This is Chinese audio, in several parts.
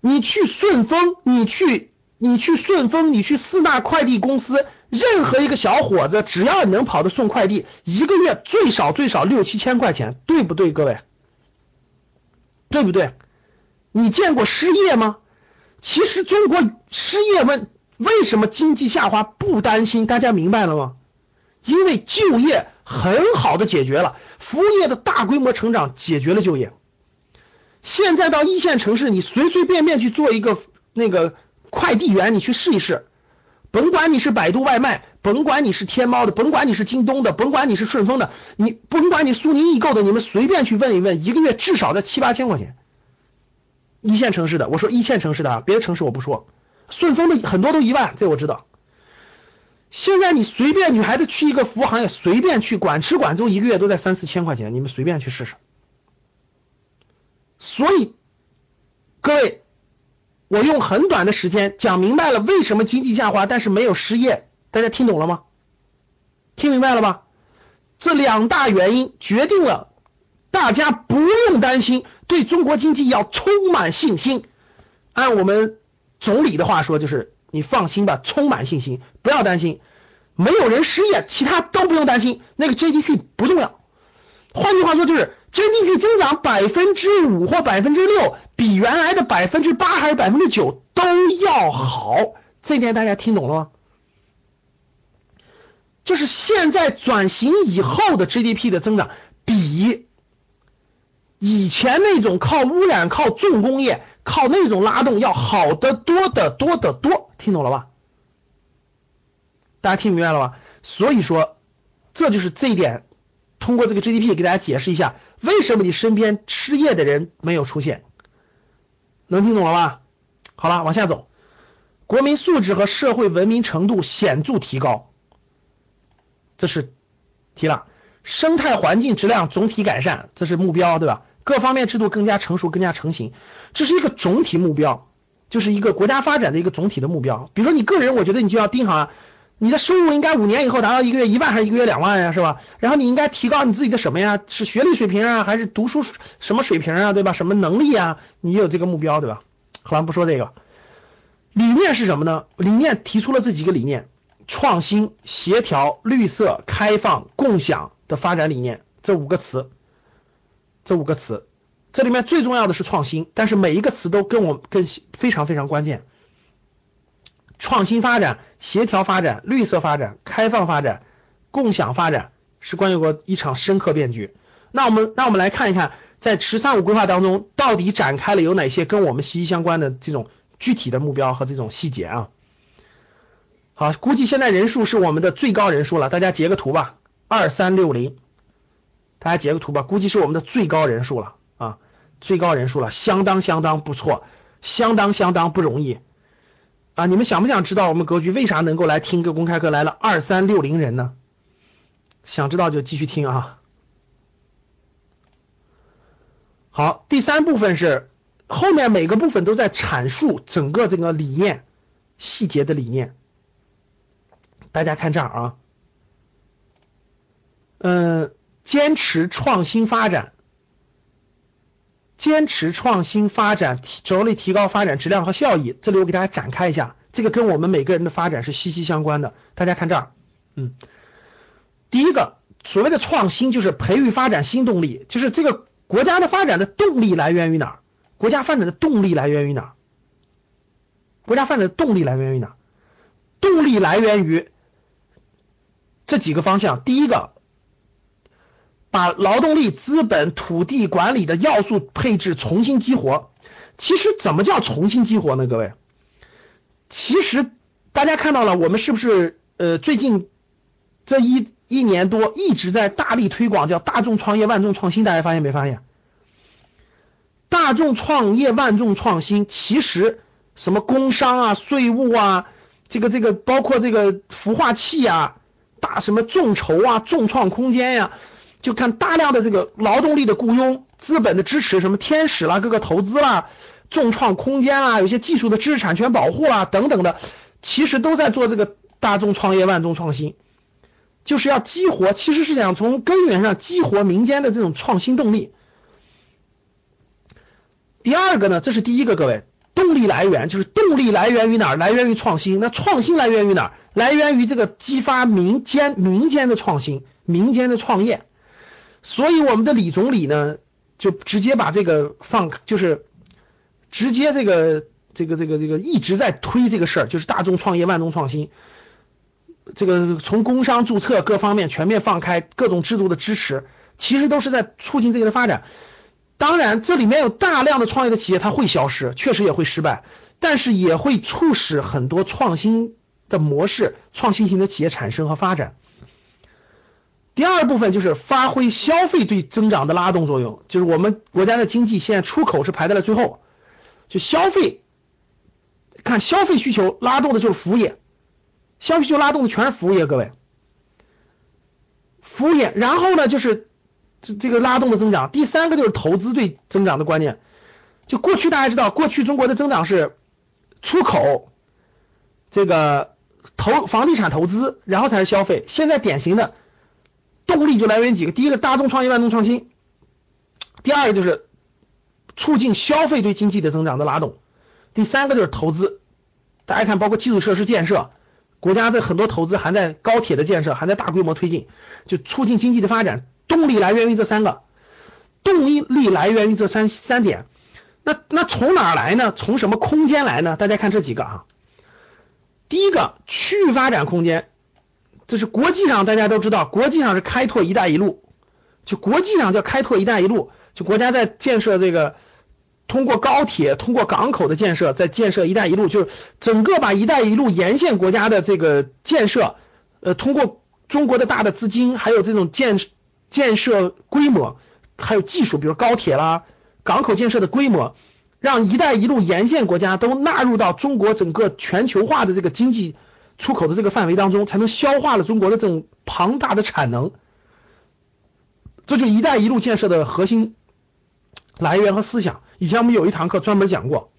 你去顺丰，你去你去顺丰，你去四大快递公司，任何一个小伙子，只要你能跑得送快递，一个月最少最少六七千块钱，对不对，各位？对不对？你见过失业吗？其实中国失业问为什么经济下滑不担心？大家明白了吗？因为就业很好的解决了，服务业的大规模成长解决了就业。现在到一线城市，你随随便便去做一个那个快递员，你去试一试，甭管你是百度外卖，甭管你是天猫的，甭管你是京东的，甭管你是顺丰的，你甭管你苏宁易购的，你们随便去问一问，一个月至少在七八千块钱。一线城市的，我说一线城市的啊，别的城市我不说。顺丰的很多都一万，这我知道。现在你随便女孩子去一个服务行业，随便去管吃管住，一个月都在三四千块钱，你们随便去试试。所以，各位，我用很短的时间讲明白了为什么经济下滑，但是没有失业，大家听懂了吗？听明白了吧？这两大原因决定了大家不用担心，对中国经济要充满信心。按我们总理的话说，就是你放心吧，充满信心，不要担心，没有人失业，其他都不用担心，那个 GDP 不重要。换句话说，就是 GDP 增长百分之五或百分之六，比原来的百分之八还是百分之九都要好。这点大家听懂了吗？就是现在转型以后的 GDP 的增长，比以前那种靠污染、靠重工业、靠那种拉动要好得多得多得多。听懂了吧？大家听明白了吧？所以说，这就是这一点。通过这个 GDP 给大家解释一下，为什么你身边失业的人没有出现？能听懂了吧？好了，往下走。国民素质和社会文明程度显著提高，这是提了。生态环境质量总体改善，这是目标，对吧？各方面制度更加成熟、更加成型，这是一个总体目标，就是一个国家发展的一个总体的目标。比如说你个人，我觉得你就要盯好啊。你的收入应该五年以后达到一个月一万还是一个月两万呀，是吧？然后你应该提高你自己的什么呀？是学历水平啊，还是读书什么水平啊，对吧？什么能力啊？你有这个目标，对吧？好了，不说这个。理念是什么呢？理念提出了这几个理念：创新、协调、绿色、开放、共享的发展理念。这五个词，这五个词，这里面最重要的是创新，但是每一个词都跟我跟非常非常关键。创新发展、协调发展、绿色发展、开放发展、共享发展，是关于过一场深刻变局。那我们，那我们来看一看，在“十三五”规划当中，到底展开了有哪些跟我们息息相关的这种具体的目标和这种细节啊？好，估计现在人数是我们的最高人数了，大家截个图吧，二三六零，大家截个图吧，估计是我们的最高人数了啊，最高人数了，相当相当不错，相当相当不容易。啊，你们想不想知道我们格局为啥能够来听个公开课来了二三六零人呢？想知道就继续听啊。好，第三部分是后面每个部分都在阐述整个这个理念细节的理念。大家看这儿啊，嗯，坚持创新发展。坚持创新发展，着力提高发展质量和效益。这里我给大家展开一下，这个跟我们每个人的发展是息息相关的。大家看这儿，嗯，第一个所谓的创新就是培育发展新动力，就是这个国家的发展的动力来源于哪儿？国家发展的动力来源于哪儿？国家发展的动力来源于哪儿？动力来源于这几个方向。第一个。把劳动力、资本、土地管理的要素配置重新激活。其实怎么叫重新激活呢？各位，其实大家看到了，我们是不是呃最近这一一年多一直在大力推广叫大众创业、万众创新？大家发现没发现？大众创业，万众创新，其实什么工商啊、税务啊，这个这个包括这个孵化器啊，大什么众筹啊、众创空间呀，就看大量的这个劳动力的雇佣、资本的支持，什么天使啦、各个投资啦、众创空间啊，有些技术的知识产权保护啊等等的，其实都在做这个大众创业、万众创新，就是要激活，其实是想从根源上激活民间的这种创新动力。第二个呢，这是第一个，各位，动力来源就是动力来源于哪儿？来源于创新。那创新来源于哪儿？来源于这个激发民间民间的创新、民间的创业。所以我们的李总理呢，就直接把这个放，就是直接这个这个这个这个一直在推这个事儿，就是大众创业、万众创新。这个从工商注册各方面全面放开，各种制度的支持，其实都是在促进这个的发展。当然，这里面有大量的创业的企业，它会消失，确实也会失败，但是也会促使很多创新的模式、创新型的企业产生和发展。第二部分就是发挥消费对增长的拉动作用，就是我们国家的经济现在出口是排在了最后，就消费，看消费需求拉动的就是服务业，消费需求拉动的全是服务业，各位，服务业，然后呢就是。这这个拉动的增长，第三个就是投资对增长的观念。就过去大家知道，过去中国的增长是出口，这个投房地产投资，然后才是消费。现在典型的动力就来源于几个：第一个，大众创业万众创新；第二个就是促进消费对经济的增长的拉动；第三个就是投资。大家看，包括基础设施建设，国家的很多投资还在高铁的建设，还在大规模推进，就促进经济的发展。动力来源于这三个，动力来源于这三三点。那那从哪来呢？从什么空间来呢？大家看这几个啊。第一个区域发展空间，这是国际上大家都知道，国际上是开拓“一带一路”，就国际上叫开拓“一带一路”，就国家在建设这个，通过高铁、通过港口的建设，在建设“一带一路”，就是整个把“一带一路”沿线国家的这个建设，呃，通过中国的大的资金，还有这种建。建设规模，还有技术，比如高铁啦、港口建设的规模，让“一带一路”沿线国家都纳入到中国整个全球化的这个经济出口的这个范围当中，才能消化了中国的这种庞大的产能。这就“一带一路”建设的核心来源和思想。以前我们有一堂课专门讲过，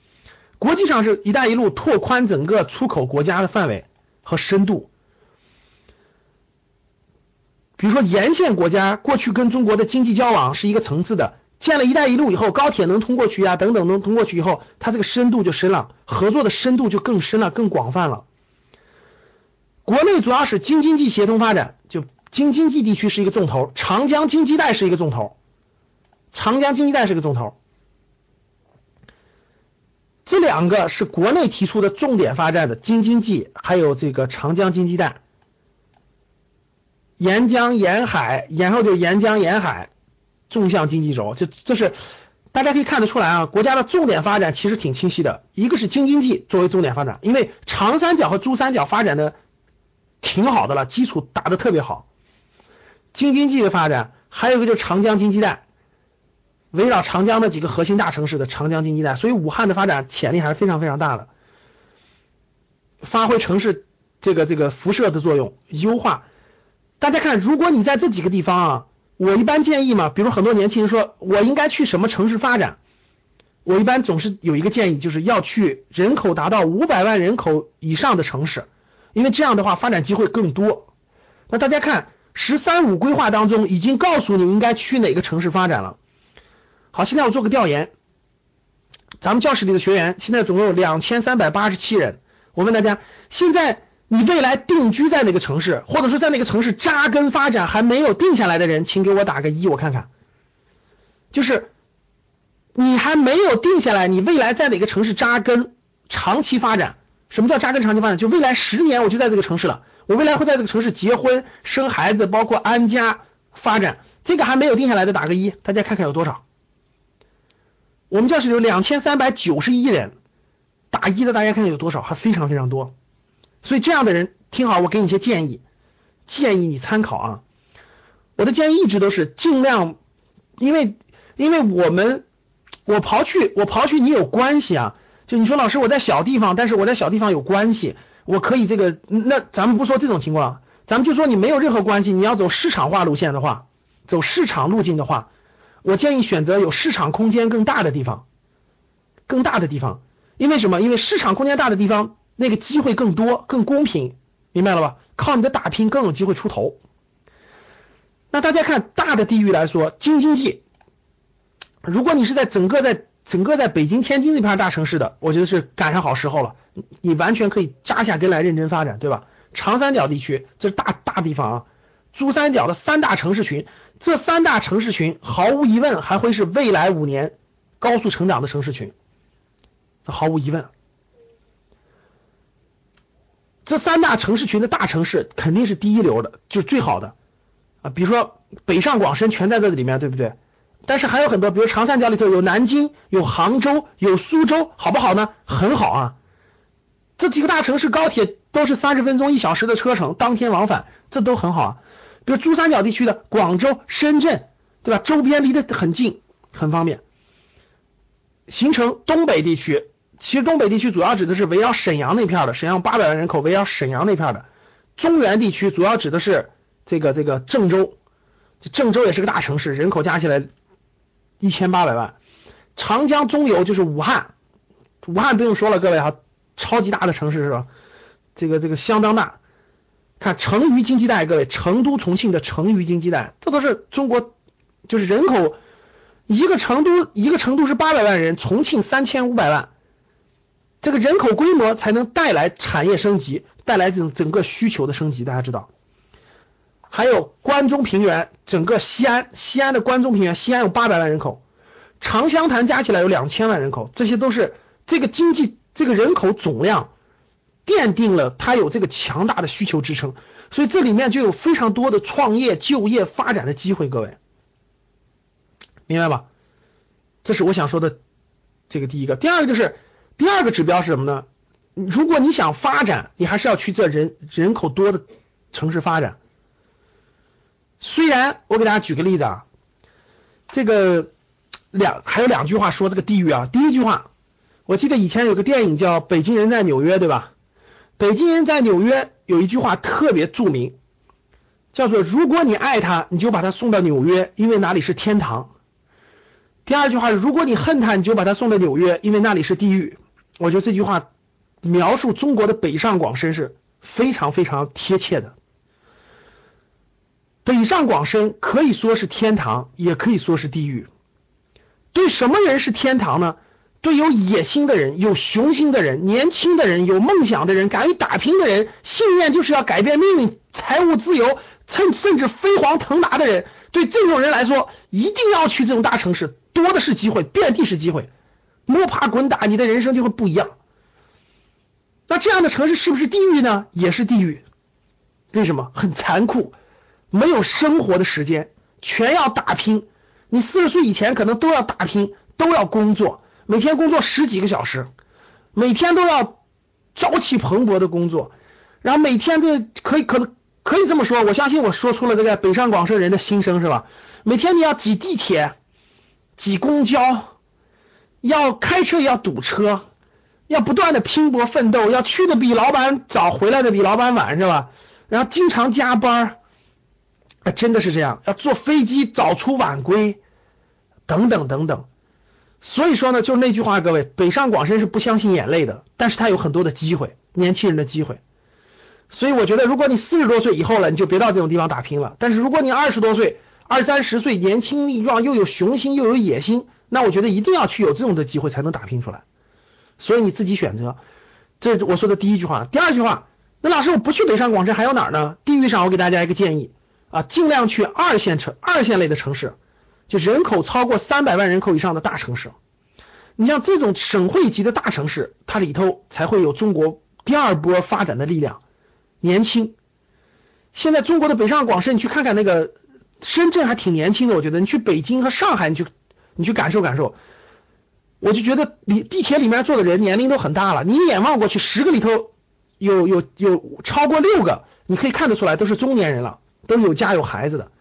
国际上是“一带一路”拓宽整个出口国家的范围和深度。比如说，沿线国家过去跟中国的经济交往是一个层次的，建了一带一路以后，高铁能通过去啊，等等能通过去以后，它这个深度就深了，合作的深度就更深了，更广泛了。国内主要是京津冀协同发展，就京津冀地区是一个重头，长江经济带是一个重头，长江经济带是个重头。这两个是国内提出的重点发展的京津冀，还有这个长江经济带。沿江沿海，然后就沿江沿海纵向经济轴，就这是大家可以看得出来啊，国家的重点发展其实挺清晰的。一个是京津冀作为重点发展，因为长三角和珠三角发展的挺好的了，基础打得特别好。京津冀的发展，还有一个就是长江经济带，围绕长江的几个核心大城市的长江经济带，所以武汉的发展潜力还是非常非常大的，发挥城市这个这个辐射的作用，优化。大家看，如果你在这几个地方啊，我一般建议嘛，比如很多年轻人说我应该去什么城市发展，我一般总是有一个建议，就是要去人口达到五百万人口以上的城市，因为这样的话发展机会更多。那大家看“十三五”规划当中已经告诉你应该去哪个城市发展了。好，现在我做个调研，咱们教室里的学员现在总共有两千三百八十七人，我问大家现在。你未来定居在哪个城市，或者说在哪个城市扎根发展还没有定下来的人，请给我打个一，我看看。就是你还没有定下来，你未来在哪个城市扎根长期发展？什么叫扎根长期发展？就未来十年我就在这个城市了，我未来会在这个城市结婚、生孩子，包括安家发展。这个还没有定下来的打个一，大家看看有多少？我们教室有两千三百九十一人，打一的大家看看有多少？还非常非常多。所以这样的人听好，我给你一些建议，建议你参考啊。我的建议一直都是尽量，因为因为我们我刨去我刨去你有关系啊，就你说老师我在小地方，但是我在小地方有关系，我可以这个，那咱们不说这种情况，咱们就说你没有任何关系，你要走市场化路线的话，走市场路径的话，我建议选择有市场空间更大的地方，更大的地方，因为什么？因为市场空间大的地方，那个机会更多，更公平，明白了吧？靠你的打拼更有机会出头。那大家看大的地域来说，京津冀，如果你是在整个在整个在北京、天津这片大城市的，我觉得是赶上好时候了，你完全可以扎下根来认真发展，对吧？长三角地区这是大大地方啊，珠三角的三大城市群，这三大城市群毫无疑问还会是未来五年高速成长的城市群，这毫无疑问。这三大城市群的大城市肯定是第一流的，就是最好的。啊，比如说北上广深全在这里面，对不对？但是还有很多，比如长三角里头有南京、有杭州、有苏州，好不好呢？很好啊。这几个大城市高铁都是三十分钟一小时的车程，当天往返，这都很好啊。比如珠三角地区的广州、深圳，对吧？周边离得很近，很方便。形成东北地区，其实东北地区主要指的是围绕沈阳那片的，沈阳八百万人口，围绕沈阳那片的。中原地区主要指的是。这个这个郑州，郑州也是个大城市，人口加起来一千八百万。长江中游就是武汉，武汉不用说了，各位哈，超级大的城市是吧？这个这个相当大。看成渝经济带，各位，成都、重庆的成渝经济带，这都是中国，就是人口一个成都一个成都是八百万人，重庆三千五百万，这个人口规模才能带来产业升级，带来整整个需求的升级，大家知道。还有关中平原，整个西安，西安的关中平原，西安有八百万人口，长湘潭加起来有两千万人口，这些都是这个经济这个人口总量奠定了它有这个强大的需求支撑，所以这里面就有非常多的创业、就业、发展的机会，各位明白吧？这是我想说的这个第一个，第二个就是第二个指标是什么呢？如果你想发展，你还是要去这人人口多的城市发展。虽然我给大家举个例子啊，这个两还有两句话说这个地域啊。第一句话，我记得以前有个电影叫《北京人在纽约》，对吧？北京人在纽约有一句话特别著名，叫做“如果你爱他，你就把他送到纽约，因为哪里是天堂。”第二句话是“如果你恨他，你就把他送到纽约，因为那里是地狱。”我觉得这句话描述中国的北上广深是非常非常贴切的。北上广深可以说是天堂，也可以说是地狱。对什么人是天堂呢？对有野心的人、有雄心的人、年轻的人、有梦想的人、敢于打拼的人、信念就是要改变命运、财务自由、甚甚至飞黄腾达的人，对这种人来说，一定要去这种大城市，多的是机会，遍地是机会，摸爬滚打，你的人生就会不一样。那这样的城市是不是地狱呢？也是地狱。为什么？很残酷。没有生活的时间，全要打拼。你四十岁以前可能都要打拼，都要工作，每天工作十几个小时，每天都要朝气蓬勃的工作，然后每天都可以可能可以这么说，我相信我说出了这个北上广深人的心声，是吧？每天你要挤地铁、挤公交，要开车也要堵车，要不断的拼搏奋斗，要去的比老板早，回来的比老板晚，是吧？然后经常加班。啊，真的是这样，要坐飞机早出晚归，等等等等。所以说呢，就是那句话，各位，北上广深是不相信眼泪的，但是他有很多的机会，年轻人的机会。所以我觉得，如果你四十多岁以后了，你就别到这种地方打拼了。但是如果你二十多岁、二三十岁，年轻力壮，又有雄心又有野心，那我觉得一定要去有这种的机会才能打拼出来。所以你自己选择，这我说的第一句话。第二句话，那老师我不去北上广深还有哪儿呢？地域上我给大家一个建议。啊，尽量去二线城、二线类的城市，就人口超过三百万人口以上的大城市。你像这种省会级的大城市，它里头才会有中国第二波发展的力量。年轻，现在中国的北上广深，你去看看那个深圳还挺年轻的，我觉得你去北京和上海，你去你去感受感受，我就觉得里地铁里面坐的人年龄都很大了。你一眼望过去，十个里头有有有超过六个，你可以看得出来都是中年人了。都有家有孩子的，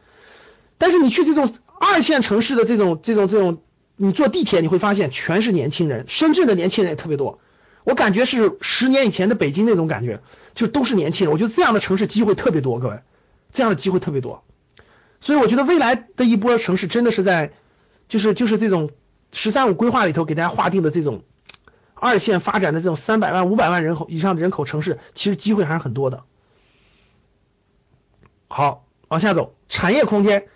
但是你去这种二线城市的这种这种这种你坐地铁你会发现全是年轻人，深圳的年轻人也特别多，我感觉是十年以前的北京那种感觉，就都是年轻人。我觉得这样的城市机会特别多，各位，这样的机会特别多。所以我觉得未来的一波城市真的是在，就是就是这种“十三五”规划里头给大家划定的这种二线发展的这种三百万、五百万人口以上的人口城市，其实机会还是很多的。好，往下走，产业空间，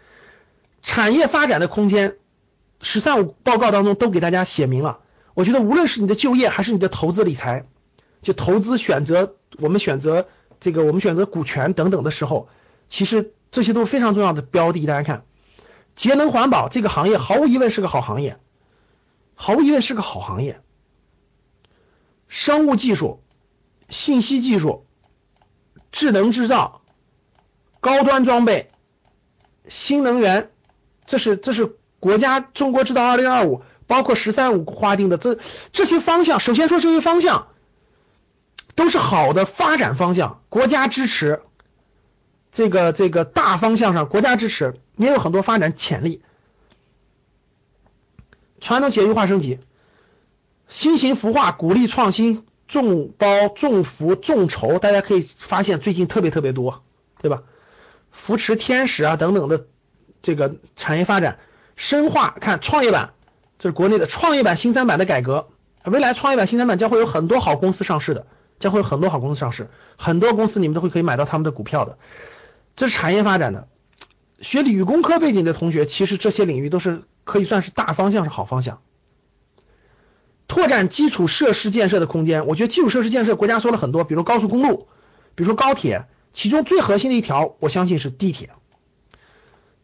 产业发展的空间，“十三五”报告当中都给大家写明了。我觉得无论是你的就业还是你的投资理财，就投资选择，我们选择这个，我们选择股权等等的时候，其实。这些都是非常重要的标的，大家看，节能环保这个行业毫无疑问是个好行业，毫无疑问是个好行业。生物技术、信息技术、智能制造、高端装备、新能源，这是这是国家中国制造二零二五，包括十三五划定的这这些方向。首先说这些方向都是好的发展方向，国家支持。这个这个大方向上，国家支持也有很多发展潜力。传统企业优化升级，新型孵化鼓励创新，众包众福众筹，大家可以发现最近特别特别多，对吧？扶持天使啊等等的这个产业发展，深化看创业板，这是国内的创业板新三板的改革，未来创业板新三板将会有很多好公司上市的，将会有很多好公司上市，很多公司你们都会可以买到他们的股票的。这是产业发展的，学理工科背景的同学，其实这些领域都是可以算是大方向，是好方向。拓展基础设施建设的空间，我觉得基础设施建设国家说了很多，比如高速公路，比如说高铁，其中最核心的一条，我相信是地铁。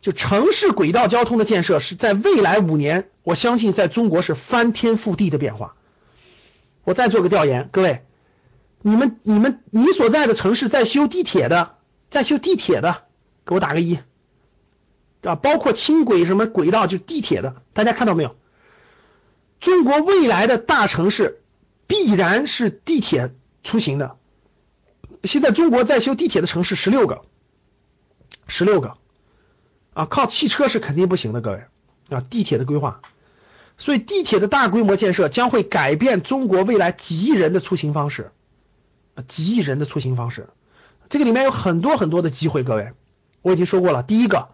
就城市轨道交通的建设是在未来五年，我相信在中国是翻天覆地的变化。我再做个调研，各位，你们、你们、你所在的城市在修地铁的？在修地铁的，给我打个一，啊，包括轻轨什么轨道，就地铁的，大家看到没有？中国未来的大城市必然是地铁出行的。现在中国在修地铁的城市十六个，十六个，啊，靠汽车是肯定不行的，各位啊，地铁的规划，所以地铁的大规模建设将会改变中国未来几亿人的出行方式，啊，几亿人的出行方式。这个里面有很多很多的机会，各位，我已经说过了。第一个，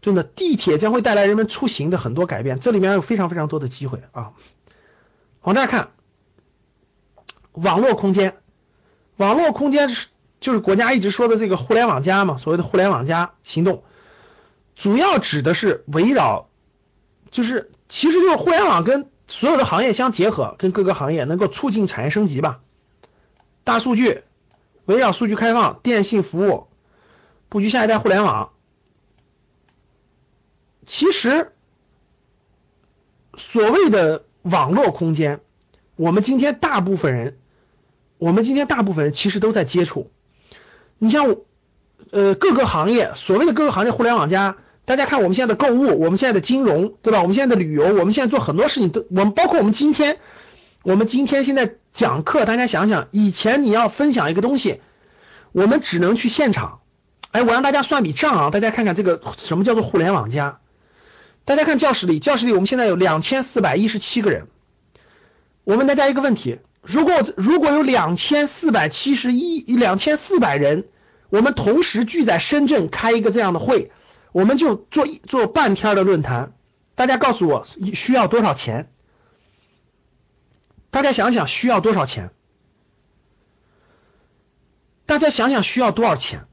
真的地铁将会带来人们出行的很多改变，这里面有非常非常多的机会啊。往这儿看，网络空间，网络空间是就是国家一直说的这个“互联网加”嘛，所谓的“互联网加”行动，主要指的是围绕，就是其实就是互联网跟所有的行业相结合，跟各个行业能够促进产业升级吧，大数据。围绕数据开放、电信服务布局下一代互联网，其实所谓的网络空间，我们今天大部分人，我们今天大部分人其实都在接触。你像呃各个行业，所谓的各个行业互联网加，大家看我们现在的购物，我们现在的金融，对吧？我们现在的旅游，我们现在做很多事情都，我们包括我们今天。我们今天现在讲课，大家想想，以前你要分享一个东西，我们只能去现场。哎，我让大家算笔账啊，大家看看这个什么叫做互联网加。大家看教室里，教室里我们现在有两千四百一十七个人。我问大家一个问题：如果如果有两千四百七十一两千四百人，我们同时聚在深圳开一个这样的会，我们就做一做半天的论坛，大家告诉我需要多少钱？大家想想需要多少钱？大家想想需要多少钱？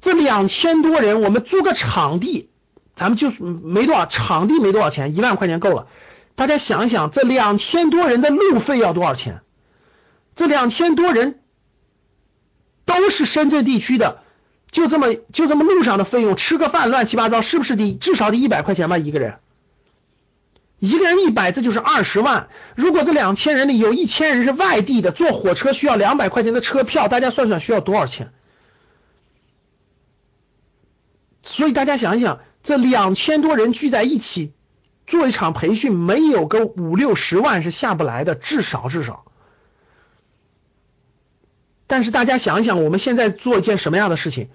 这两千多人，我们租个场地，咱们就没多少，场地没多少钱，一万块钱够了。大家想想，这两千多人的路费要多少钱？这两千多人都是深圳地区的，就这么就这么路上的费用，吃个饭乱七八糟，是不是得至少得一百块钱吧一个人？一个人一百，这就是二十万。如果这两千人里有一千人是外地的，坐火车需要两百块钱的车票，大家算算需要多少钱？所以大家想一想，这两千多人聚在一起做一场培训，没有个五六十万是下不来的，至少至少。但是大家想一想，我们现在做一件什么样的事情？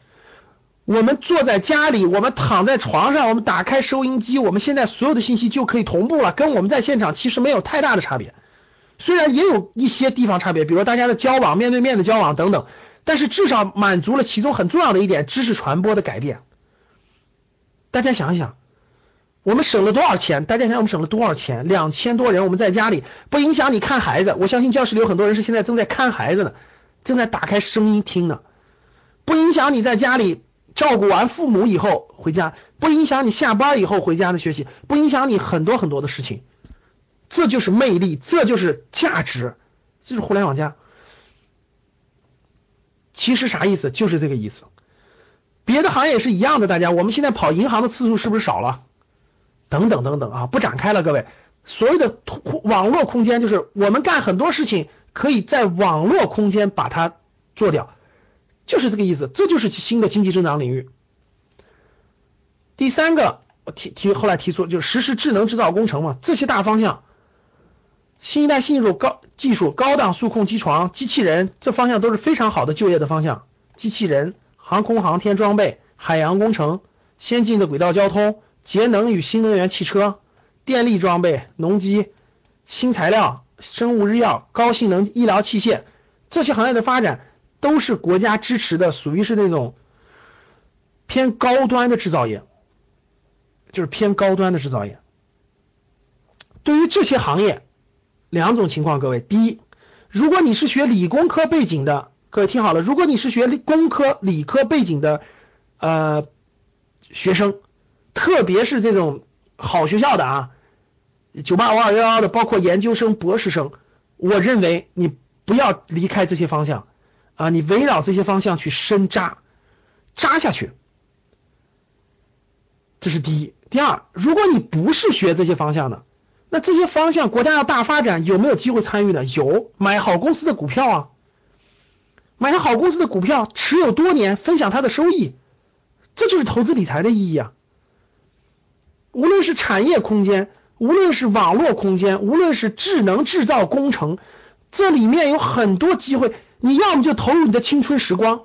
我们坐在家里，我们躺在床上，我们打开收音机，我们现在所有的信息就可以同步了，跟我们在现场其实没有太大的差别。虽然也有一些地方差别，比如大家的交往、面对面的交往等等，但是至少满足了其中很重要的一点——知识传播的改变。大家想一想，我们省了多少钱？大家想想，我们省了多少钱？两千多人，我们在家里不影响你看孩子。我相信教室里有很多人是现在正在看孩子呢，正在打开声音听呢，不影响你在家里。照顾完父母以后回家，不影响你下班以后回家的学习，不影响你很多很多的事情，这就是魅力，这就是价值，这是互联网加。其实啥意思？就是这个意思。别的行业也是一样的，大家，我们现在跑银行的次数是不是少了？等等等等啊，不展开了，各位。所谓的网络空间，就是我们干很多事情可以在网络空间把它做掉。就是这个意思，这就是新的经济增长领域。第三个，我提提后来提出就是实施智能制造工程嘛，这些大方向，新一代信入高技术、高档数控机床、机器人，这方向都是非常好的就业的方向。机器人、航空航天装备、海洋工程、先进的轨道交通、节能与新能源汽车、电力装备、农机、新材料、生物日药、高性能医疗器械，这些行业的发展。都是国家支持的，属于是那种偏高端的制造业，就是偏高端的制造业。对于这些行业，两种情况，各位，第一，如果你是学理工科背景的，各位听好了，如果你是学理工科、理科背景的呃学生，特别是这种好学校的啊，九八五二幺幺的，包括研究生、博士生，我认为你不要离开这些方向。啊，你围绕这些方向去深扎，扎下去，这是第一。第二，如果你不是学这些方向的，那这些方向国家要大发展，有没有机会参与呢？有，买好公司的股票啊，买上好公司的股票，持有多年，分享它的收益，这就是投资理财的意义啊。无论是产业空间，无论是网络空间，无论是智能制造工程，这里面有很多机会。你要么就投入你的青春时光，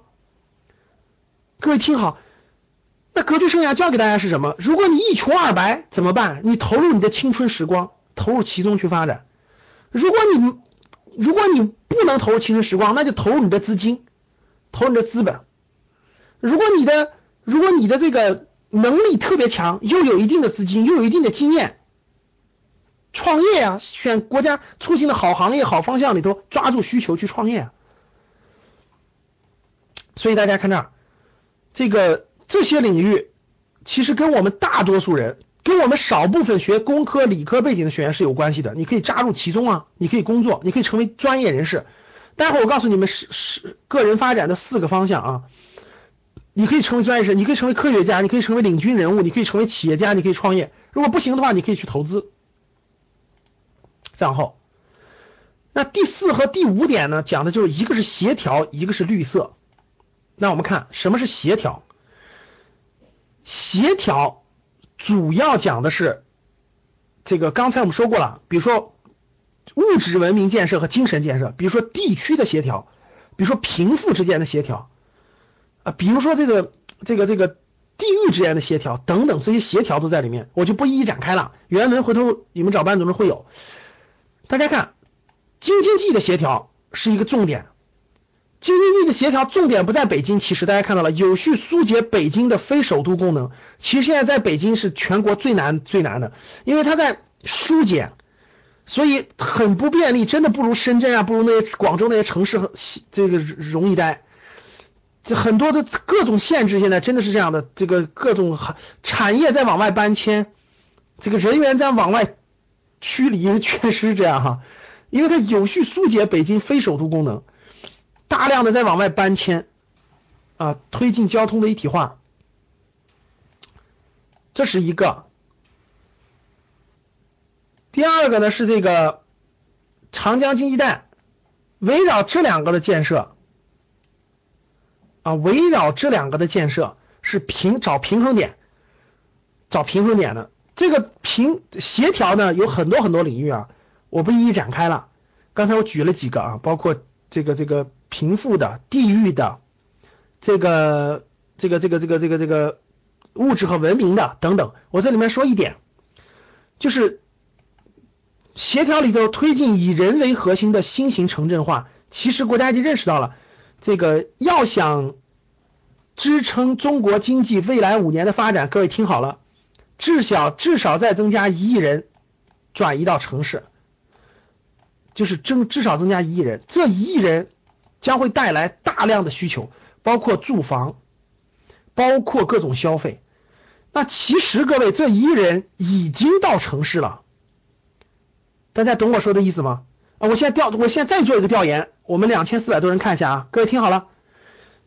各位听好，那格局生涯教给大家是什么？如果你一穷二白怎么办？你投入你的青春时光，投入其中去发展。如果你如果你不能投入青春时光，那就投入你的资金，投入你的资本。如果你的如果你的这个能力特别强，又有一定的资金，又有一定的经验。创业啊，选国家促进的好行业、好方向里头，抓住需求去创业。所以大家看这儿，这个这些领域其实跟我们大多数人，跟我们少部分学工科、理科背景的学员是有关系的。你可以加入其中啊，你可以工作，你可以成为专业人士。待会儿我告诉你们是是个人发展的四个方向啊，你可以成为专业人士，你可以成为科学家，你可以成为领军人物，你可以成为企业家，你可以创业。如果不行的话，你可以去投资。然后，那第四和第五点呢，讲的就是一个是协调，一个是绿色。那我们看什么是协调？协调主要讲的是这个，刚才我们说过了，比如说物质文明建设和精神建设，比如说地区的协调，比如说贫富之间的协调啊，比如说这个这个这个地域之间的协调等等，这些协调都在里面，我就不一一展开了。原文回头你们找班主任会有。大家看，京津冀的协调是一个重点。京津冀的协调重点不在北京，其实大家看到了，有序疏解北京的非首都功能。其实现在在北京是全国最难最难的，因为它在疏解，所以很不便利，真的不如深圳啊，不如那些广州那些城市这个容易待。这很多的各种限制，现在真的是这样的，这个各种产业在往外搬迁，这个人员在往外驱离，确实是这样哈，因为它有序疏解北京非首都功能。大量的在往外搬迁啊，推进交通的一体化，这是一个。第二个呢是这个长江经济带，围绕这两个的建设啊，围绕这两个的建设是平找平衡点，找平衡点的这个平协调呢有很多很多领域啊，我不一一展开了。刚才我举了几个啊，包括这个这个。贫富的、地域的、这个这个这个这个这个这个物质和文明的等等。我这里面说一点，就是协调里头推进以人为核心的新型城镇化，其实国家已经认识到了，这个要想支撑中国经济未来五年的发展，各位听好了，至少至少再增加一亿人转移到城市，就是增至少增加一亿人，这一亿人将会带来大量的需求，包括住房。包括各种消费，那其实各位这一人已经到城市了，大家懂我说的意思吗？啊，我现在调，我现在再做一个调研，我们两千四百多人看一下啊，各位听好了，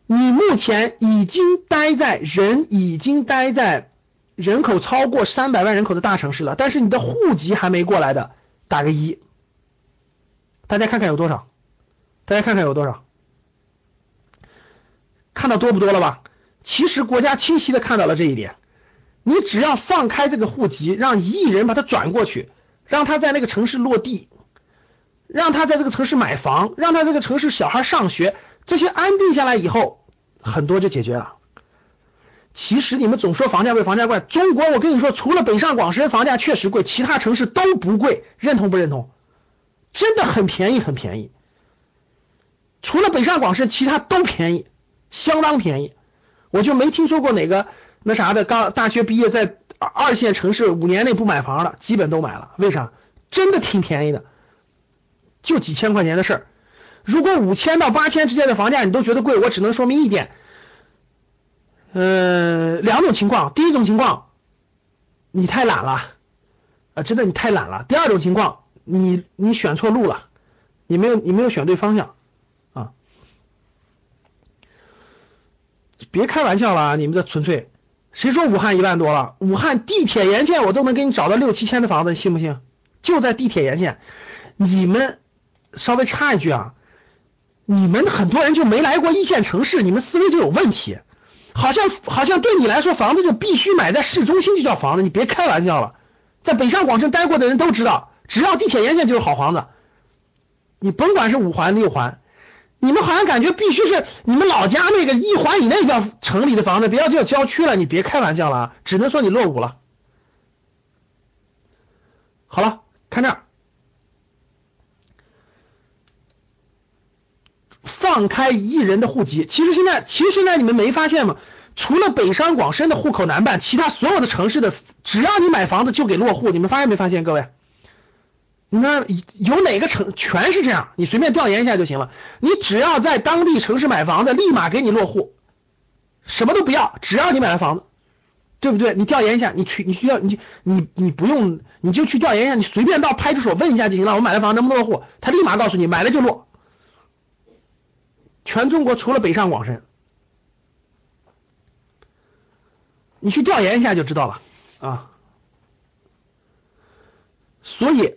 你目前已经待在人已经待在人口超过三百万人口的大城市了，但是你的户籍还没过来的，打个一，大家看看有多少？大家看看有多少？看到多不多了吧？其实国家清晰的看到了这一点，你只要放开这个户籍，让一亿人把它转过去，让他在那个城市落地，让他在这个城市买房，让他这个城市小孩上学，这些安定下来以后，很多就解决了。其实你们总说房价贵，房价贵，中国我跟你说，除了北上广深房价确实贵，其他城市都不贵，认同不认同？真的很便宜，很便宜。除了北上广深，其他都便宜，相当便宜。我就没听说过哪个那啥的，刚大学毕业在二线城市五年内不买房的，基本都买了。为啥？真的挺便宜的，就几千块钱的事儿。如果五千到八千之间的房价你都觉得贵，我只能说明一点，呃，两种情况。第一种情况，你太懒了啊，真的你太懒了。第二种情况，你你选错路了，你没有你没有选对方向。别开玩笑了，你们这纯粹，谁说武汉一万多了？武汉地铁沿线我都能给你找到六七千的房子，你信不信？就在地铁沿线。你们稍微插一句啊，你们很多人就没来过一线城市，你们思维就有问题。好像好像对你来说，房子就必须买在市中心就叫房子，你别开玩笑了。在北上广深待过的人都知道，只要地铁沿线就是好房子，你甭管是五环六环。你们好像感觉必须是你们老家那个一环以内叫城里的房子，不要叫郊区了。你别开玩笑了，只能说你落伍了。好了，看这儿，放开一人的户籍。其实现在，其实现在你们没发现吗？除了北上广深的户口难办，其他所有的城市的，只要你买房子就给落户。你们发现没发现，各位？你看有哪个城全是这样？你随便调研一下就行了。你只要在当地城市买房子，立马给你落户，什么都不要，只要你买了房子，对不对？你调研一下，你去，你需要你你你不用，你就去调研一下，你随便到派出所问一下就行了。我买了房能不能落户？他立马告诉你，买了就落。全中国除了北上广深，你去调研一下就知道了啊。所以。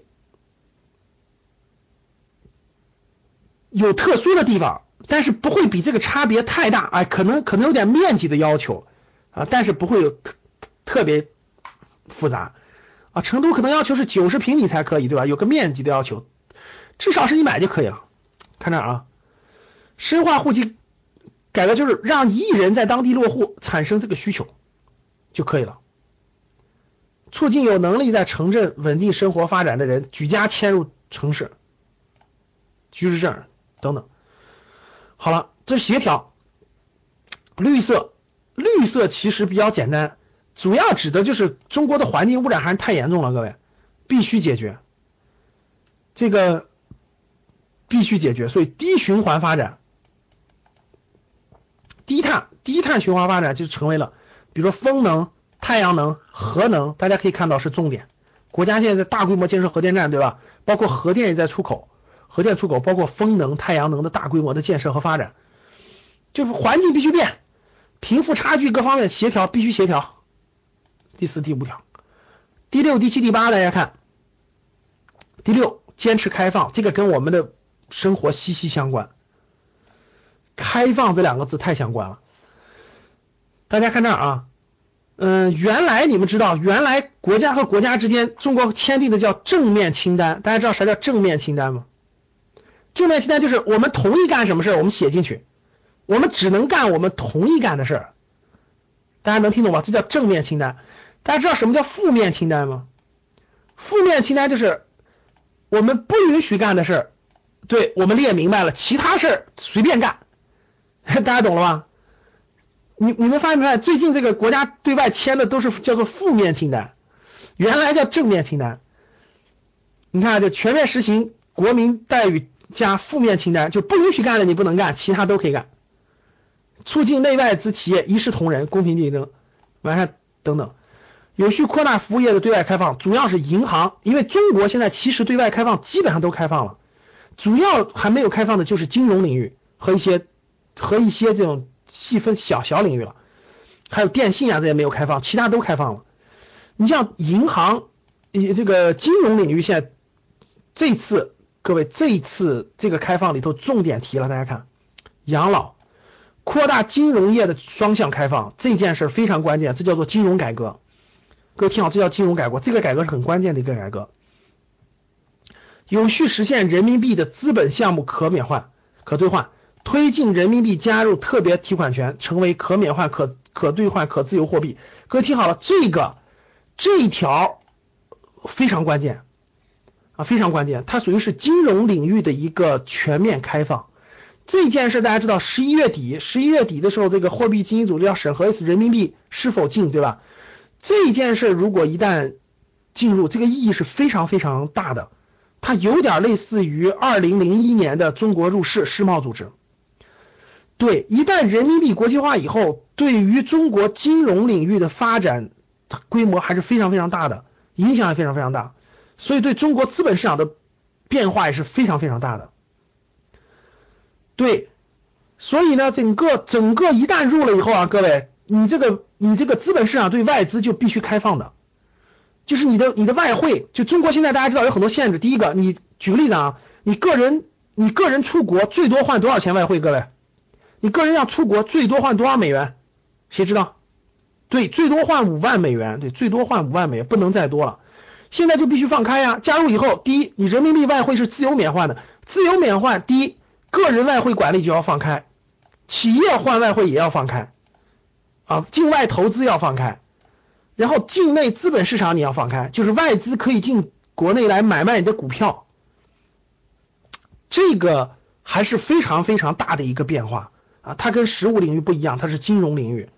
有特殊的地方，但是不会比这个差别太大，哎，可能可能有点面积的要求啊，但是不会有特特别复杂啊。成都可能要求是九十平米才可以，对吧？有个面积的要求，至少是你买就可以了。看这儿啊，深化户籍改革就是让一亿人在当地落户，产生这个需求就可以了，促进有能力在城镇稳定生活发展的人举家迁入城市，居住证。等等，好了，这是协调。绿色，绿色其实比较简单，主要指的就是中国的环境污染还是太严重了，各位必须解决，这个必须解决。所以低循环发展，低碳低碳循环发展就成为了，比如说风能、太阳能、核能，大家可以看到是重点。国家现在在大规模建设核电站，对吧？包括核电也在出口。核电出口包括风能、太阳能的大规模的建设和发展，就是环境必须变，贫富差距各方面协调必须协调。第四、第五条，第六、第七、第八，大家看，第六，坚持开放，这个跟我们的生活息息相关。开放这两个字太相关了。大家看这儿啊，嗯，原来你们知道，原来国家和国家之间，中国签订的叫正面清单，大家知道啥叫正面清单吗？正面清单就是我们同意干什么事儿，我们写进去，我们只能干我们同意干的事儿，大家能听懂吗？这叫正面清单。大家知道什么叫负面清单吗？负面清单就是我们不允许干的事儿，对我们列明白了，其他事儿随便干。大家懂了吗？你你们发现没发现，最近这个国家对外签的都是叫做负面清单，原来叫正面清单。你看，就全面实行国民待遇加负面清单，就不允许干的你不能干，其他都可以干。促进内外资企业一视同仁、公平竞争，完善等等。有序扩大服务业的对外开放，主要是银行，因为中国现在其实对外开放基本上都开放了，主要还没有开放的就是金融领域和一些和一些这种细分小小领域了，还有电信啊这些没有开放，其他都开放了。你像银行，你这个金融领域现在这次各位这一次这个开放里头重点提了，大家看养老，扩大金融业的双向开放这件事非常关键，这叫做金融改革。各位听好，这叫金融改革，这个改革是很关键的一个改革。有序实现人民币的资本项目可免换、可兑换，推进人民币加入特别提款权，成为可免换、可可兑换、可自由货币。各位听好了，这个这一条非常关键啊，非常关键，它属于是金融领域的一个全面开放。这件事大家知道，十一月底，十一月底的时候，这个货币基金组织要审核一次人民币是否进，对吧？这件事如果一旦进入，这个意义是非常非常大的。它有点类似于二零零一年的中国入世世贸组织。对，一旦人民币国际化以后，对于中国金融领域的发展规模还是非常非常大的，影响也非常非常大。所以对中国资本市场的变化也是非常非常大的。对，所以呢，整个整个一旦入了以后啊，各位。你这个你这个资本市场对外资就必须开放的，就是你的你的外汇，就中国现在大家知道有很多限制。第一个，你举个例子啊，你个人你个人出国最多换多少钱外汇？各位，你个人要出国最多换多少美元？谁知道？对，最多换五万美元，对，最多换五万美元，不能再多了。现在就必须放开呀！加入以后，第一，你人民币外汇是自由免换的，自由免换，第一，个人外汇管理就要放开，企业换外汇也要放开。啊，境外投资要放开，然后境内资本市场你要放开，就是外资可以进国内来买卖你的股票，这个还是非常非常大的一个变化啊！它跟实物领域不一样，它是金融领域。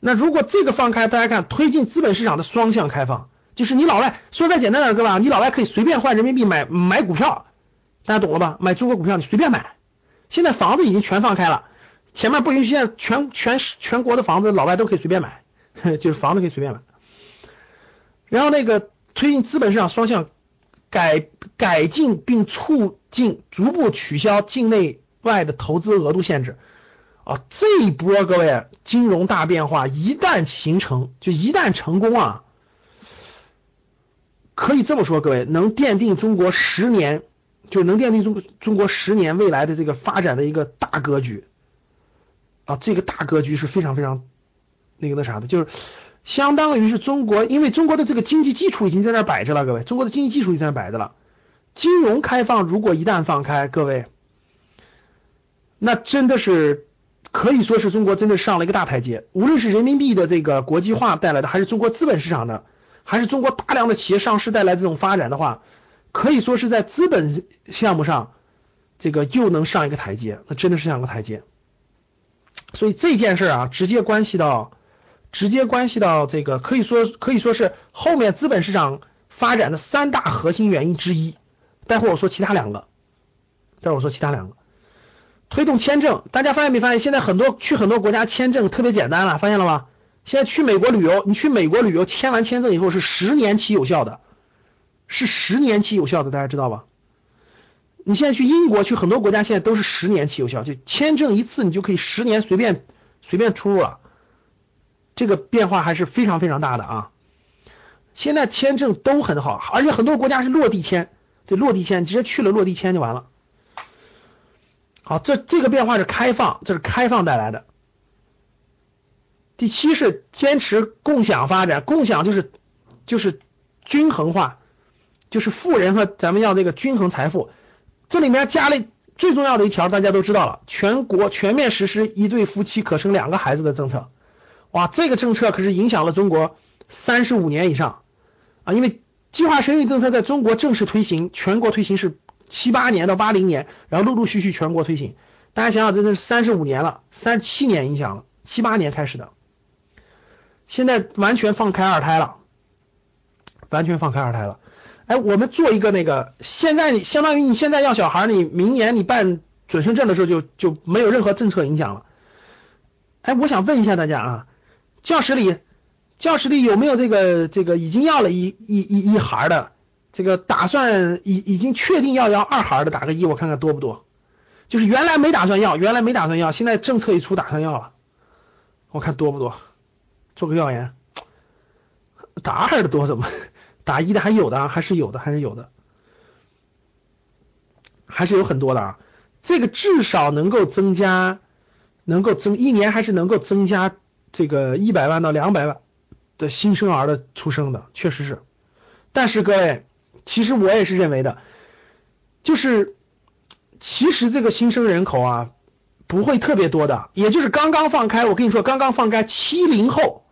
那如果这个放开，大家看推进资本市场的双向开放，就是你老外说再简单点，各位，你老外可以随便换人民币买买股票，大家懂了吧？买中国股票你随便买，现在房子已经全放开了。前面不允许，现在全全全国的房子老外都可以随便买，就是房子可以随便买。然后那个推进资本市场双向改改进并促进逐步取消境内外的投资额度限制啊，这一波各位金融大变化一旦形成，就一旦成功啊，可以这么说，各位能奠定中国十年，就能奠定中中国十年未来的这个发展的一个大格局。啊，这个大格局是非常非常那个那啥的，就是相当于是中国，因为中国的这个经济基础已经在那摆着了，各位，中国的经济基础已经在那摆着了。金融开放如果一旦放开，各位，那真的是可以说是中国真的上了一个大台阶。无论是人民币的这个国际化带来的，还是中国资本市场的，还是中国大量的企业上市带来这种发展的话，可以说是在资本项目上，这个又能上一个台阶，那真的是上个台阶。所以这件事啊，直接关系到，直接关系到这个，可以说可以说是后面资本市场发展的三大核心原因之一。待会我说其他两个，待会我说其他两个。推动签证，大家发现没发现？现在很多去很多国家签证特别简单了，发现了吗？现在去美国旅游，你去美国旅游签完签证以后是十年期有效的，是十年期有效的，大家知道吧？你现在去英国，去很多国家现在都是十年期有效，就签证一次你就可以十年随便随便出入了，这个变化还是非常非常大的啊！现在签证都很好，而且很多国家是落地签，对，落地签直接去了落地签就完了。好，这这个变化是开放，这是开放带来的。第七是坚持共享发展，共享就是就是均衡化，就是富人和咱们要这个均衡财富。这里面加了最重要的一条，大家都知道了，全国全面实施一对夫妻可生两个孩子的政策。哇，这个政策可是影响了中国三十五年以上啊，因为计划生育政策在中国正式推行，全国推行是七八年到八零年，然后陆陆续续全国推行。大家想想，这是三十五年了，三七年影响了，七八年开始的，现在完全放开二胎了，完全放开二胎了。哎，我们做一个那个，现在你相当于你现在要小孩，你明年你办准生证的时候就就没有任何政策影响了。哎，我想问一下大家啊，教室里教室里有没有这个这个已经要了一一一一孩的，这个打算已已经确定要要二孩的，打个一，我看看多不多。就是原来没打算要，原来没打算要，现在政策一出打算要了，我看多不多？做个调研，打二的多怎么？打一的还有的啊，还是有的，还是有的，还是有很多的啊。这个至少能够增加，能够增一年还是能够增加这个一百万到两百万的新生儿的出生的，确实是。但是各位，其实我也是认为的，就是其实这个新生人口啊不会特别多的，也就是刚刚放开。我跟你说，刚刚放开，七零后，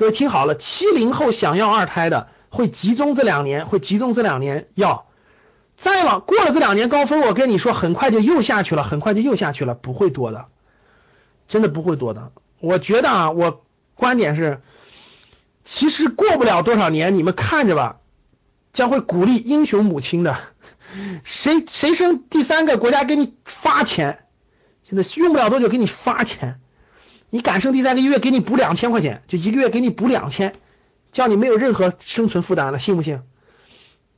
各位听好了，七零后想要二胎的。会集中这两年，会集中这两年要，再往过了这两年高峰，我跟你说，很快就又下去了，很快就又下去了，不会多的，真的不会多的。我觉得啊，我观点是，其实过不了多少年，你们看着吧，将会鼓励英雄母亲的，谁谁生第三个，国家给你发钱，现在用不了多久给你发钱，你敢生第三个，一月给你补两千块钱，就一个月给你补两千。叫你没有任何生存负担了，信不信？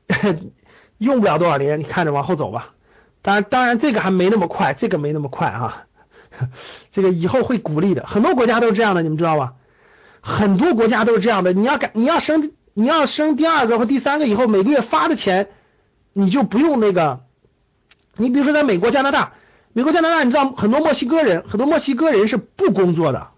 用不了多少年，你看着往后走吧。当然，当然这个还没那么快，这个没那么快啊。这个以后会鼓励的，很多国家都是这样的，你们知道吧？很多国家都是这样的。你要敢，你要生，你要生第二个或第三个以后，每个月发的钱，你就不用那个。你比如说在美国、加拿大，美国、加拿大，你知道很多墨西哥人，很多墨西哥人是不工作的。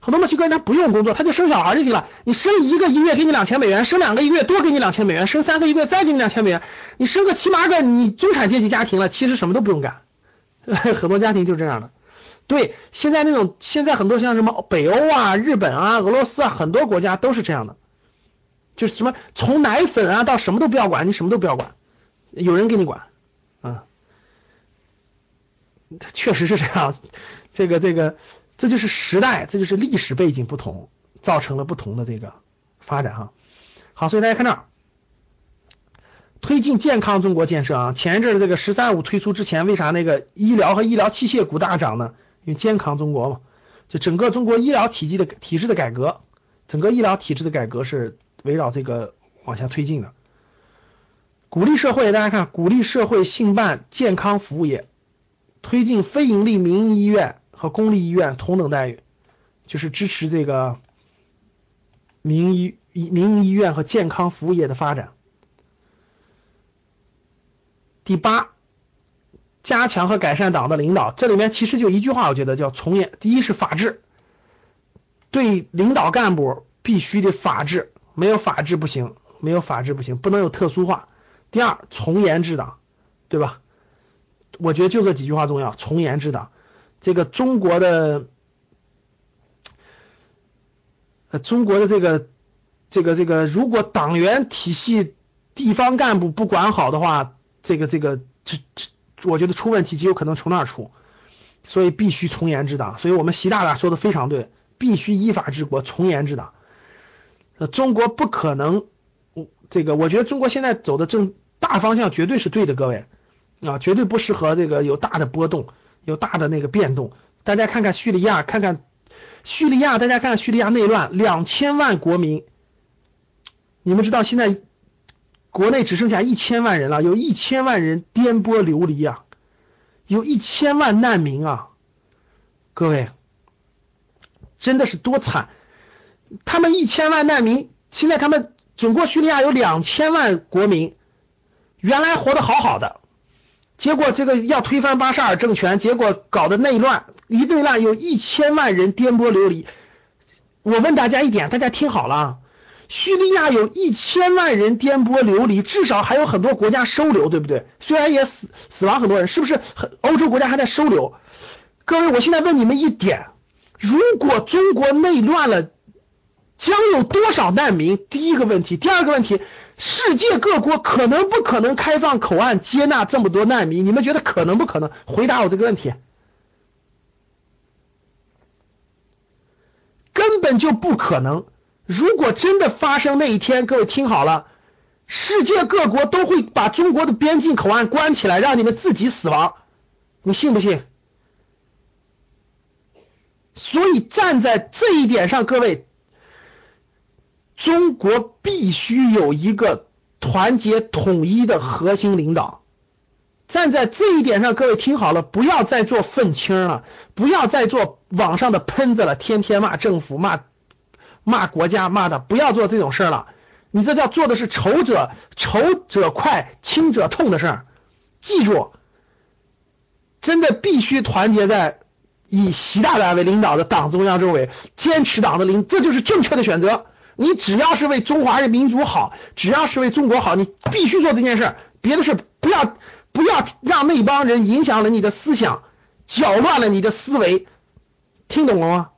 很多墨西哥人他不用工作，他就生小孩就行了。你生一个一个月给你两千美元，生两个一个月多给你两千美元，生三个一个月再给你两千美元。你生个七八个，你中产阶级家庭了，其实什么都不用干。很多家庭就是这样的。对，现在那种现在很多像什么北欧啊、日本啊、俄罗斯啊，很多国家都是这样的，就是什么从奶粉啊到什么都不要管，你什么都不要管，有人给你管啊。确实是这样，这个这个。这就是时代，这就是历史背景不同，造成了不同的这个发展哈。好，所以大家看这儿，推进健康中国建设啊。前一阵的这个“十三五”推出之前，为啥那个医疗和医疗器械股大涨呢？因为健康中国嘛，就整个中国医疗体系的体制的改革，整个医疗体制的改革是围绕这个往下推进的。鼓励社会，大家看，鼓励社会兴办健康服务业，推进非盈利民营医院。和公立医院同等待遇，就是支持这个民医民营医院和健康服务业的发展。第八，加强和改善党的领导，这里面其实就一句话，我觉得叫从严。第一是法治，对领导干部必须得法治，没有法治不行，没有法治不行，不能有特殊化。第二，从严治党，对吧？我觉得就这几句话重要，从严治党。这个中国的，呃，中国的这个，这个这个，如果党员体系、地方干部不管好的话，这个这个，这这，我觉得出问题极有可能从那儿出，所以必须从严治党。所以我们习大大说的非常对，必须依法治国，从严治党。呃，中国不可能，这个我觉得中国现在走的正大方向绝对是对的，各位啊，绝对不适合这个有大的波动。有大的那个变动，大家看看叙利亚，看看叙利亚，大家看看叙利亚内乱，两千万国民，你们知道现在国内只剩下一千万人了，有一千万人颠簸流离啊，有一千万难民啊，各位，真的是多惨！他们一千万难民，现在他们整个叙利亚有两千万国民，原来活得好好的。结果这个要推翻巴沙尔政权，结果搞的内乱，一内乱有一千万人颠簸流离。我问大家一点，大家听好了，叙利亚有一千万人颠簸流离，至少还有很多国家收留，对不对？虽然也死死亡很多人，是不是？欧洲国家还在收留。各位，我现在问你们一点，如果中国内乱了，将有多少难民？第一个问题，第二个问题，世界各国可能不可能开放口岸接纳这么多难民？你们觉得可能不可能？回答我这个问题。根本就不可能。如果真的发生那一天，各位听好了，世界各国都会把中国的边境口岸关起来，让你们自己死亡，你信不信？所以站在这一点上，各位，中国必须有一个团结统一的核心领导。站在这一点上，各位听好了，不要再做愤青了，不要再做网上的喷子了，天天骂政府、骂骂国家、骂的，不要做这种事儿了。你这叫做的是仇者仇者快，亲者痛的事儿。记住，真的必须团结在以习大大为领导的党中央周围，坚持党的领，这就是正确的选择。你只要是为中华人民族好，只要是为中国好，你必须做这件事，别的事不要。不要让那帮人影响了你的思想，搅乱了你的思维，听懂了吗？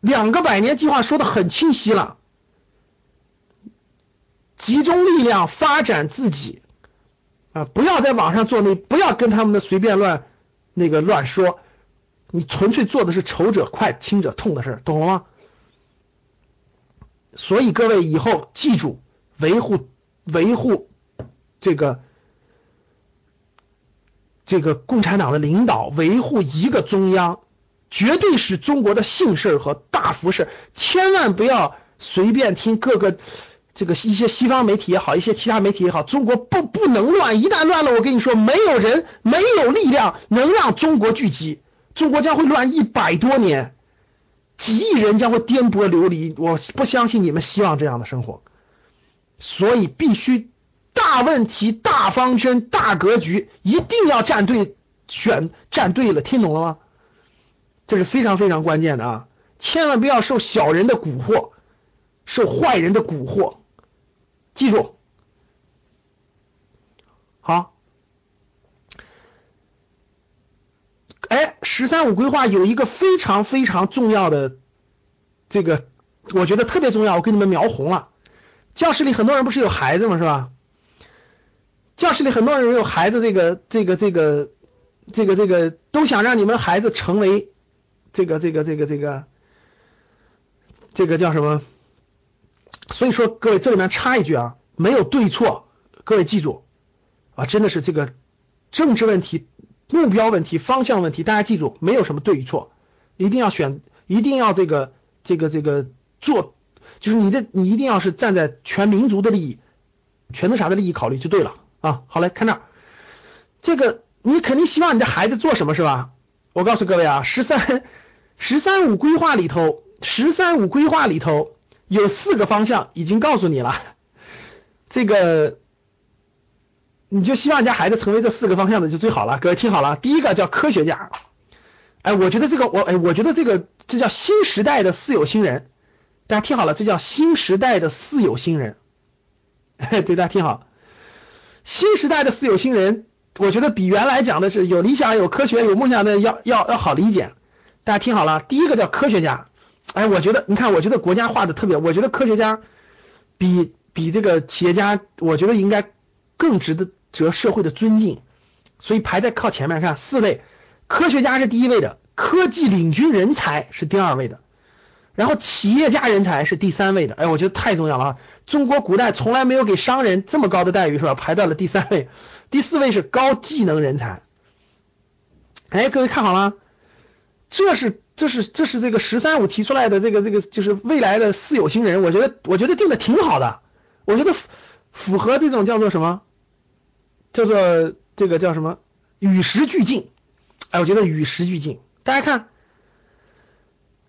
两个百年计划说的很清晰了，集中力量发展自己啊！不要在网上做那，不要跟他们的随便乱那个乱说，你纯粹做的是仇者快，亲者痛的事懂了吗？所以各位以后记住，维护维护这个。这个共产党的领导维护一个中央，绝对是中国的幸事和大福事，千万不要随便听各个这个一些西方媒体也好，一些其他媒体也好，中国不不能乱，一旦乱了，我跟你说，没有人没有力量能让中国聚集，中国将会乱一百多年，几亿人将会颠簸流离，我不相信你们希望这样的生活，所以必须。大问题、大方针、大格局，一定要站对，选站对了，听懂了吗？这是非常非常关键的啊！千万不要受小人的蛊惑，受坏人的蛊惑，记住。好，哎，“十三五”规划有一个非常非常重要的，这个我觉得特别重要，我给你们描红了。教室里很多人不是有孩子吗？是吧？教室里很多人有孩子，这个这个这个这个这个都想让你们孩子成为这个这个这个这个这个叫什么？所以说，各位这里面插一句啊，没有对错，各位记住啊，真的是这个政治问题、目标问题、方向问题，大家记住，没有什么对与错，一定要选，一定要这个这个这个做，就是你的你一定要是站在全民族的利益、全那啥的利益考虑就对了。啊，好嘞，看这儿，这个你肯定希望你的孩子做什么是吧？我告诉各位啊，十三十三五规划里头，十三五规划里头有四个方向，已经告诉你了。这个你就希望你家孩子成为这四个方向的就最好了。各位听好了，第一个叫科学家，哎，我觉得这个我哎，我觉得这个这叫新时代的四有新人，大家听好了，这叫新时代的四有新人。哎 对，大家听好。新时代的四有新人，我觉得比原来讲的是有理想、有科学、有梦想的要要要好理解。大家听好了，第一个叫科学家。哎，我觉得你看，我觉得国家画的特别，我觉得科学家比比这个企业家，我觉得应该更值得得社会的尊敬，所以排在靠前面。看四类，科学家是第一位的，科技领军人才是第二位的。然后企业家人才是第三位的，哎，我觉得太重要了啊！中国古代从来没有给商人这么高的待遇，是吧？排到了第三位，第四位是高技能人才。哎，各位看好了，这是这是这是这个“十三五”提出来的这个这个就是未来的四有新人，我觉得我觉得定的挺好的，我觉得符合这种叫做什么？叫做这个叫什么？与时俱进。哎，我觉得与时俱进，大家看。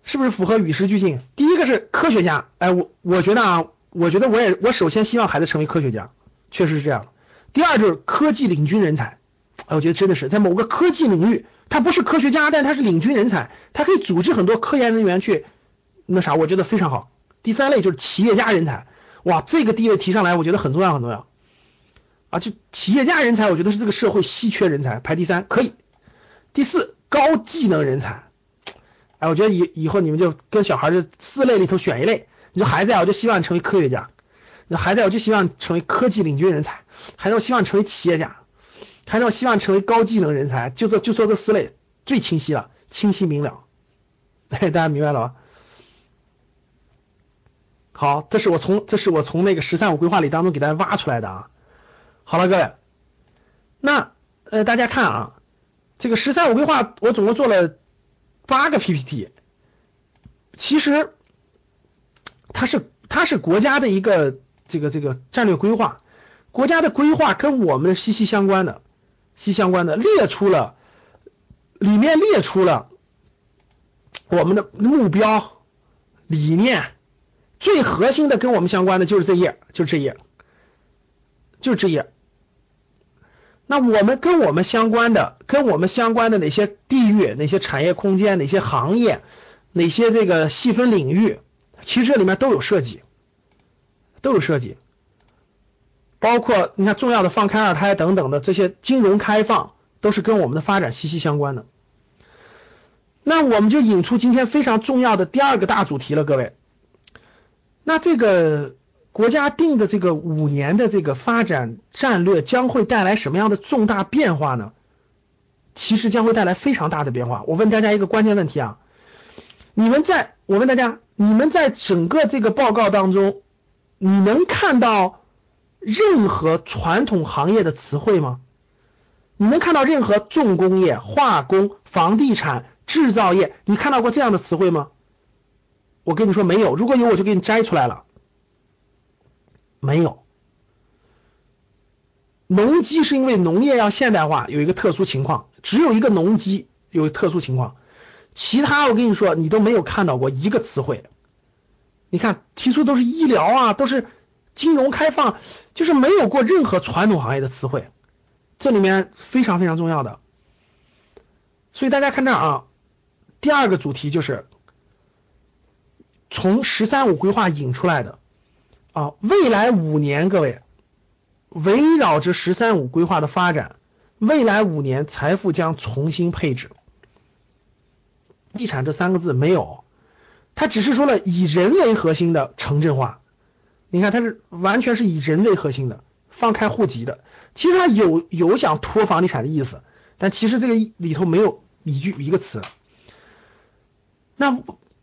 是不是符合与时俱进？第一个是科学家，哎，我我觉得啊，我觉得我也我首先希望孩子成为科学家，确实是这样。第二就是科技领军人才，哎，我觉得真的是在某个科技领域，他不是科学家，但他是领军人才，他可以组织很多科研人员去那啥，我觉得非常好。第三类就是企业家人才，哇，这个地位提上来，我觉得很重要很重要啊，就企业家人才，我觉得是这个社会稀缺人才，排第三可以。第四，高技能人才。哎，我觉得以以后你们就跟小孩儿四类里头选一类。你说孩子呀，我就希望你成为科学家；那孩子呀，我就希望你成为科技领军人才；孩子，我希望成为企业家；孩子，我希望成为高技能人才。就这就说这四类最清晰了，清晰明了。哎，大家明白了吗？好，这是我从这是我从那个“十三五”规划里当中给大家挖出来的啊。好了，各位，那呃，大家看啊，这个“十三五”规划我总共做了八个 PPT，其实它是它是国家的一个这个这个战略规划，国家的规划跟我们息息相关的，息息相关的列出了里面列出了我们的目标理念。最核心的跟我们相关的就是这页，就是这页，就这页。那我们跟我们相关的，跟我们相关的哪些地域、哪些产业空间、哪些行业、哪些这个细分领域，其实这里面都有涉及，都有涉及。包括你看重要的放开二胎等等的这些金融开放，都是跟我们的发展息息相关的。那我们就引出今天非常重要的第二个大主题了，各位。那这个国家定的这个五年的这个发展战略将会带来什么样的重大变化呢？其实将会带来非常大的变化。我问大家一个关键问题啊，你们在我问大家，你们在整个这个报告当中，你能看到任何传统行业的词汇吗？你能看到任何重工业、化工、房地产、制造业，你看到过这样的词汇吗？我跟你说没有，如果有我就给你摘出来了。没有，农机是因为农业要现代化，有一个特殊情况，只有一个农机有特殊情况，其他我跟你说你都没有看到过一个词汇。你看提出都是医疗啊，都是金融开放，就是没有过任何传统行业的词汇，这里面非常非常重要的。所以大家看这儿啊，第二个主题就是。从“十三五”规划引出来的啊，未来五年，各位围绕着“十三五”规划的发展，未来五年财富将重新配置。地产这三个字没有，它只是说了以人为核心的城镇化。你看，它是完全是以人为核心的，放开户籍的。其实它有有想脱房地产的意思，但其实这个里头没有一句一个词。那。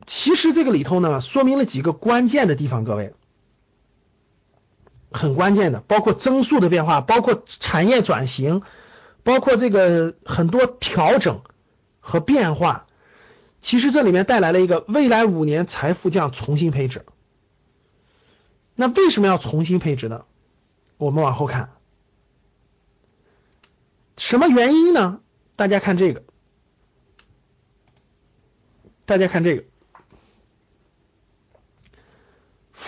其实这个里头呢，说明了几个关键的地方，各位，很关键的，包括增速的变化，包括产业转型，包括这个很多调整和变化。其实这里面带来了一个未来五年财富将重新配置。那为什么要重新配置呢？我们往后看，什么原因呢？大家看这个，大家看这个。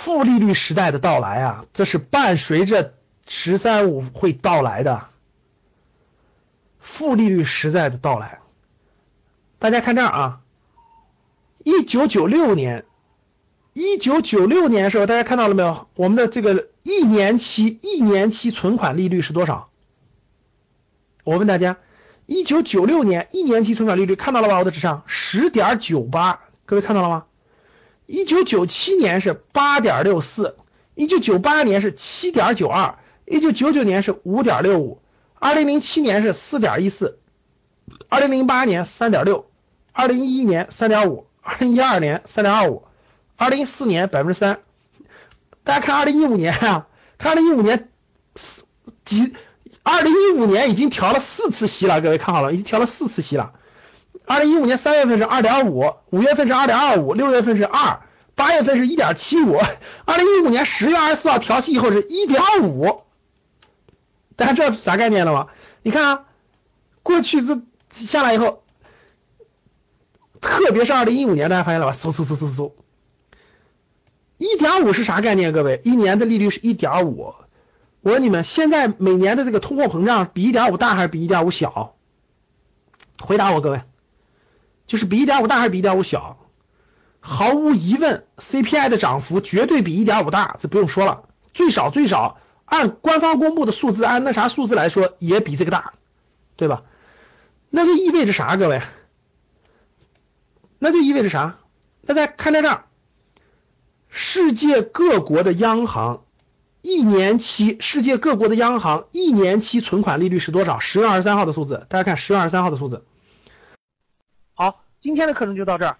负利率时代的到来啊，这是伴随着“十三五”会到来的。负利率时代的到来，大家看这儿啊，一九九六年，一九九六年的时候，大家看到了没有？我们的这个一年期一年期存款利率是多少？我问大家，一九九六年一年期存款利率看到了吧？我的纸上十点九八，各位看到了吗？一九九七年是八点六四，一九九八年是七点九二，一九九九年是五点六五，二零零七年是四点一四，二零零八年三点六，二零一一年三点五，二零一二年三点二五，二零一四年百分之三。大家看二零一五年啊，看二零一五年四几，二零一五年已经调了四次息了，各位看好了，已经调了四次息了。二零一五年三月份是二点五，五月份是二点二五，六月份是二，八月份是一点七五。二零一五年十月二十四号调息以后是一点五，大家知道啥概念了吗？你看啊，过去这下来以后，特别是二零一五年，大家发现了吧？嗖嗖嗖嗖嗖，一点五是啥概念？各位，一年的利率是一点五。我问你们，现在每年的这个通货膨胀比一点五大还是比一点五小？回答我，各位。就是比一点五大还是比一点五小？毫无疑问 cpi 的涨幅绝对比一点五大这不用说了。最少最少按官方公布的数字按那啥数字来说也比这个大对吧？那就意味着啥各位？那就意味着啥？大家看在这儿世界各国的央行一年期世界各国的央行一年期存款利率是多少？十月二十三号的数字大家看十月二十三号的数字。好今天的课程就到这儿。